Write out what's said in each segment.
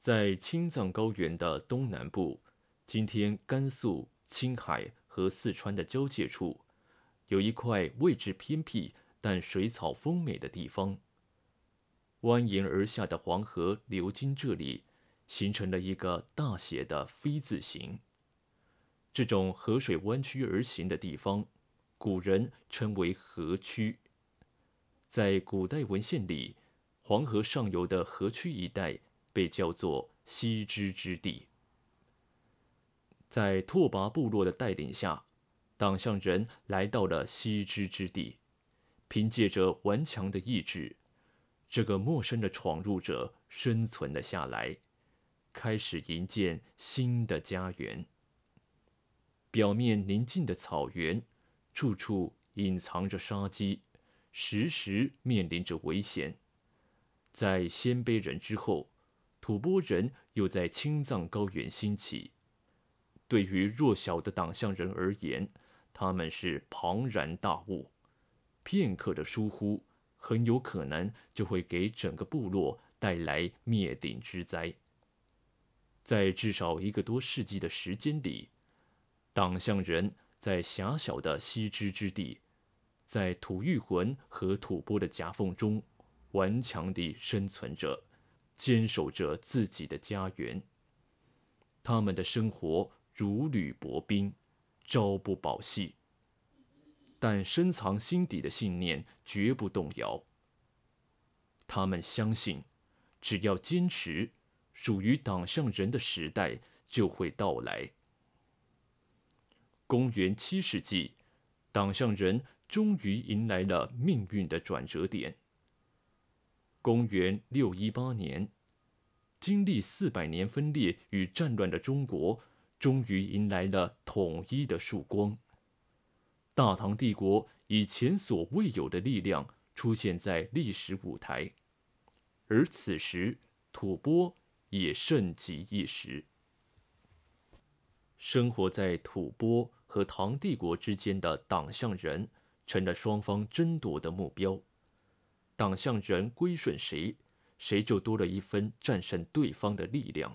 在青藏高原的东南部，今天甘肃、青海和四川的交界处，有一块位置偏僻但水草丰美的地方。蜿蜒而下的黄河流经这里，形成了一个大写的 V 字形。这种河水弯曲而行的地方，古人称为河曲。在古代文献里，黄河上游的河曲一带。被叫做西支之地。在拓跋部落的带领下，党项人来到了西支之地，凭借着顽强的意志，这个陌生的闯入者生存了下来，开始营建新的家园。表面宁静的草原，处处隐藏着杀机，时时面临着危险。在鲜卑人之后。吐蕃人又在青藏高原兴起。对于弱小的党项人而言，他们是庞然大物，片刻的疏忽，很有可能就会给整个部落带来灭顶之灾。在至少一个多世纪的时间里，党项人在狭小的西支之地，在吐谷浑和吐蕃的夹缝中，顽强地生存着。坚守着自己的家园，他们的生活如履薄冰，朝不保夕。但深藏心底的信念绝不动摇。他们相信，只要坚持，属于党项人的时代就会到来。公元七世纪，党项人终于迎来了命运的转折点。公元六一八年，经历四百年分裂与战乱的中国，终于迎来了统一的曙光。大唐帝国以前所未有的力量出现在历史舞台，而此时吐蕃也盛极一时。生活在吐蕃和唐帝国之间的党项人，成了双方争夺的目标。党项人归顺谁，谁就多了一分战胜对方的力量。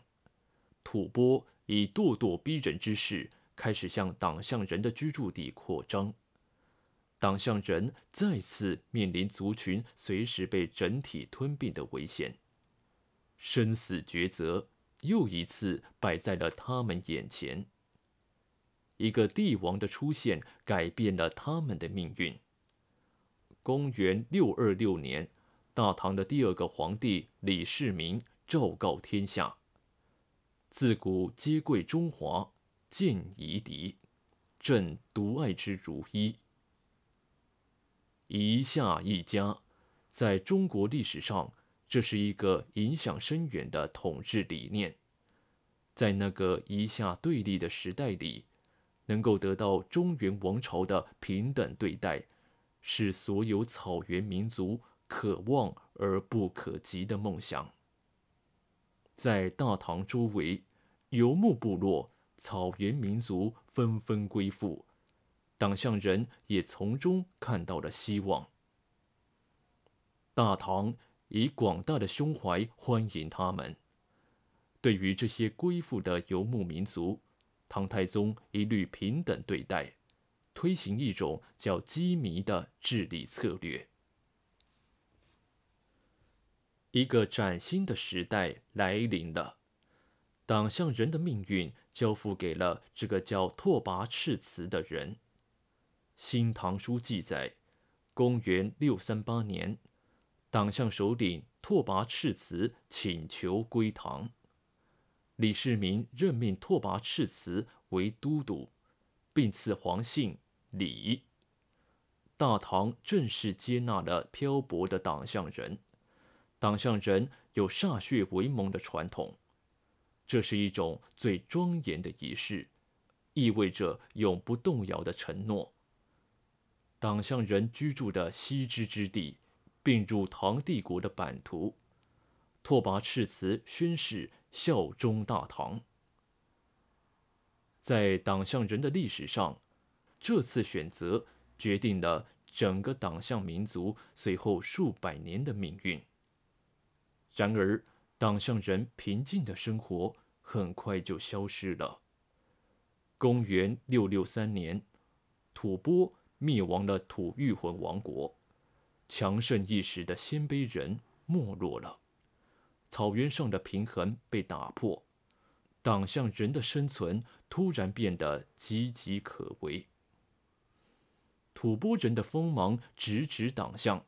吐蕃以咄咄逼人之势开始向党项人的居住地扩张，党项人再次面临族群随时被整体吞并的危险，生死抉择又一次摆在了他们眼前。一个帝王的出现改变了他们的命运。公元六二六年，大唐的第二个皇帝李世民昭告天下：“自古皆贵中华，见夷狄，朕独爱之如一。”夷夏一家，在中国历史上，这是一个影响深远的统治理念。在那个夷夏对立的时代里，能够得到中原王朝的平等对待。是所有草原民族可望而不可及的梦想。在大唐周围，游牧部落、草原民族纷纷归附，党项人也从中看到了希望。大唐以广大的胸怀欢迎他们。对于这些归附的游牧民族，唐太宗一律平等对待。推行一种叫羁縻的治理策略。一个崭新的时代来临了，党项人的命运交付给了这个叫拓跋赤辞的人。《新唐书》记载，公元六三八年，党项首领拓跋赤辞请求归唐，李世民任命拓跋赤辞为都督，并赐黄姓。李大唐正式接纳了漂泊的党项人，党项人有歃血为盟的传统，这是一种最庄严的仪式，意味着永不动摇的承诺。党项人居住的西支之地并入唐帝国的版图，拓跋赤辞宣誓效忠大唐。在党项人的历史上。这次选择决定了整个党项民族随后数百年的命运。然而，党项人平静的生活很快就消失了。公元六六三年，吐蕃灭亡了吐谷浑王国，强盛一时的鲜卑人没落了，草原上的平衡被打破，党项人的生存突然变得岌岌可危。吐蕃人的锋芒直指党项，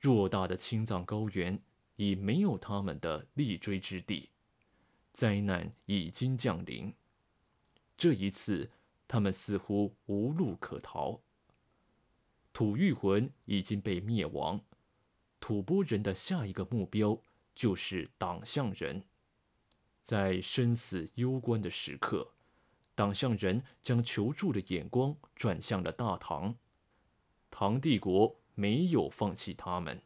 偌大的青藏高原已没有他们的立锥之地，灾难已经降临。这一次，他们似乎无路可逃。吐谷浑已经被灭亡，吐蕃人的下一个目标就是党项人。在生死攸关的时刻。党项人将求助的眼光转向了大唐，唐帝国没有放弃他们。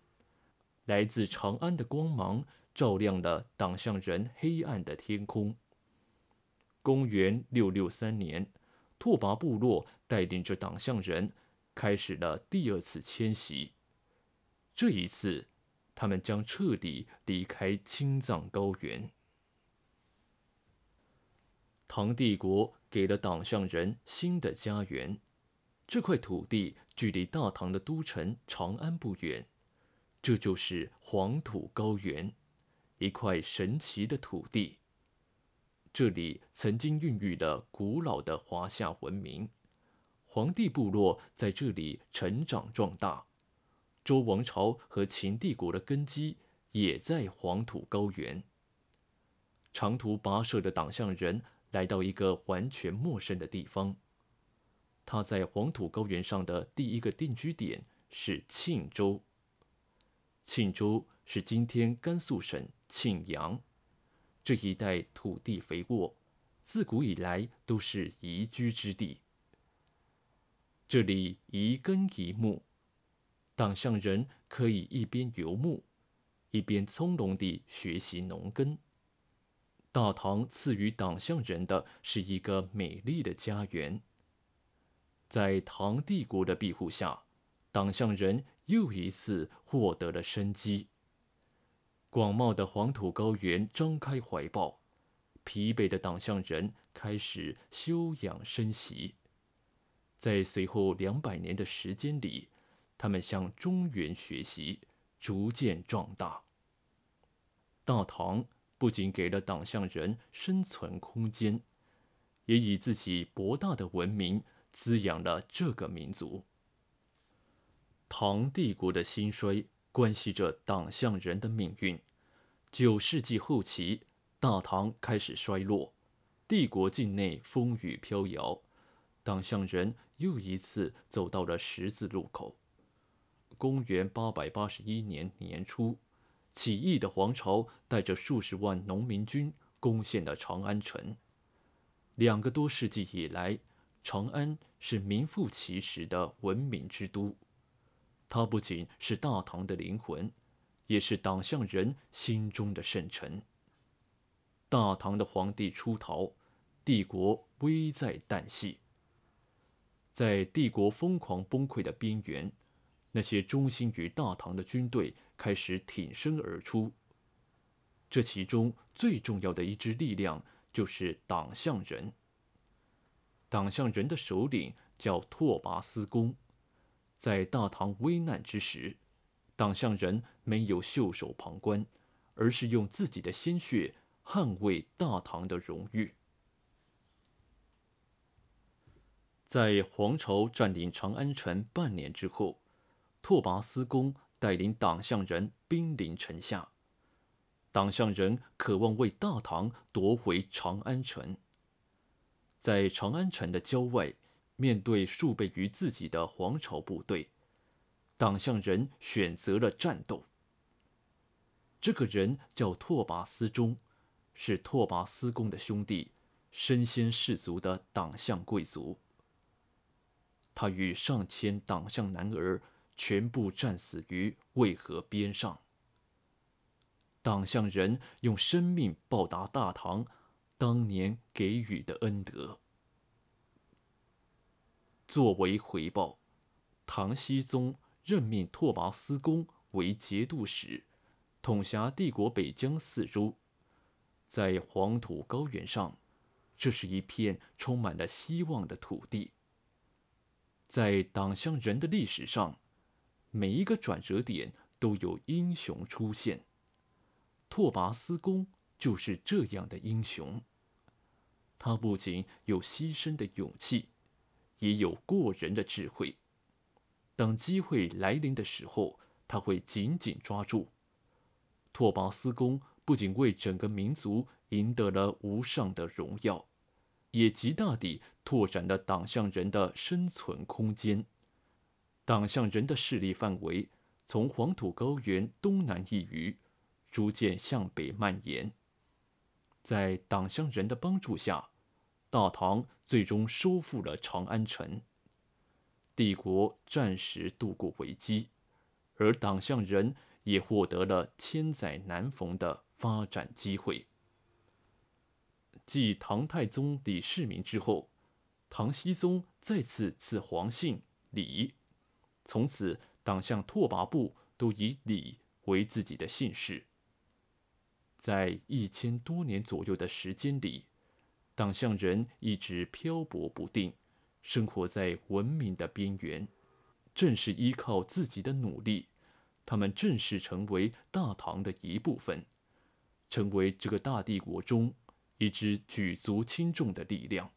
来自长安的光芒照亮了党项人黑暗的天空。公元六六三年，拓跋部落带领着党项人开始了第二次迁徙。这一次，他们将彻底离开青藏高原。唐帝国。给了党项人新的家园，这块土地距离大唐的都城长安不远，这就是黄土高原，一块神奇的土地。这里曾经孕育了古老的华夏文明，黄帝部落在这里成长壮大，周王朝和秦帝国的根基也在黄土高原。长途跋涉的党项人。来到一个完全陌生的地方。他在黄土高原上的第一个定居点是庆州。庆州是今天甘肃省庆阳这一带土地肥沃，自古以来都是宜居之地。这里宜耕宜牧，党项人可以一边游牧，一边从容地学习农耕。大唐赐予党项人的是一个美丽的家园。在唐帝国的庇护下，党项人又一次获得了生机。广袤的黄土高原张开怀抱，疲惫的党项人开始休养生息。在随后两百年的时间里，他们向中原学习，逐渐壮大。大唐。不仅给了党项人生存空间，也以自己博大的文明滋养了这个民族。唐帝国的兴衰关系着党项人的命运。九世纪后期，大唐开始衰落，帝国境内风雨飘摇，党项人又一次走到了十字路口。公元八百八十一年年初。起义的皇朝带着数十万农民军攻陷了长安城。两个多世纪以来，长安是名副其实的文明之都。它不仅是大唐的灵魂，也是党项人心中的圣城。大唐的皇帝出逃，帝国危在旦夕。在帝国疯狂崩溃的边缘。那些忠心于大唐的军队开始挺身而出。这其中最重要的一支力量就是党项人。党项人的首领叫拓跋思恭。在大唐危难之时，党项人没有袖手旁观，而是用自己的鲜血捍卫大唐的荣誉。在黄巢占领长安城半年之后。拓跋思恭带领党项人兵临城下，党项人渴望为大唐夺回长安城。在长安城的郊外，面对数倍于自己的皇朝部队，党项人选择了战斗。这个人叫拓跋思忠，是拓跋思恭的兄弟，身先士卒的党项贵族。他与上千党项男儿。全部战死于渭河边上。党项人用生命报答大唐当年给予的恩德。作为回报，唐僖宗任命拓跋思恭为节度使，统辖帝国北疆四州，在黄土高原上，这是一片充满了希望的土地。在党项人的历史上，每一个转折点都有英雄出现。拓跋思恭就是这样的英雄。他不仅有牺牲的勇气，也有过人的智慧。当机会来临的时候，他会紧紧抓住。拓跋思恭不仅为整个民族赢得了无上的荣耀，也极大地拓展了党项人的生存空间。党项人的势力范围从黄土高原东南一隅，逐渐向北蔓延。在党项人的帮助下，大唐最终收复了长安城。帝国暂时度过危机，而党项人也获得了千载难逢的发展机会。继唐太宗李世民之后，唐僖宗再次赐皇姓李，从此党项拓跋部都以李为自己的姓氏。在一千多年左右的时间里，党项人一直漂泊不定。生活在文明的边缘，正是依靠自己的努力，他们正式成为大唐的一部分，成为这个大帝国中一支举足轻重的力量。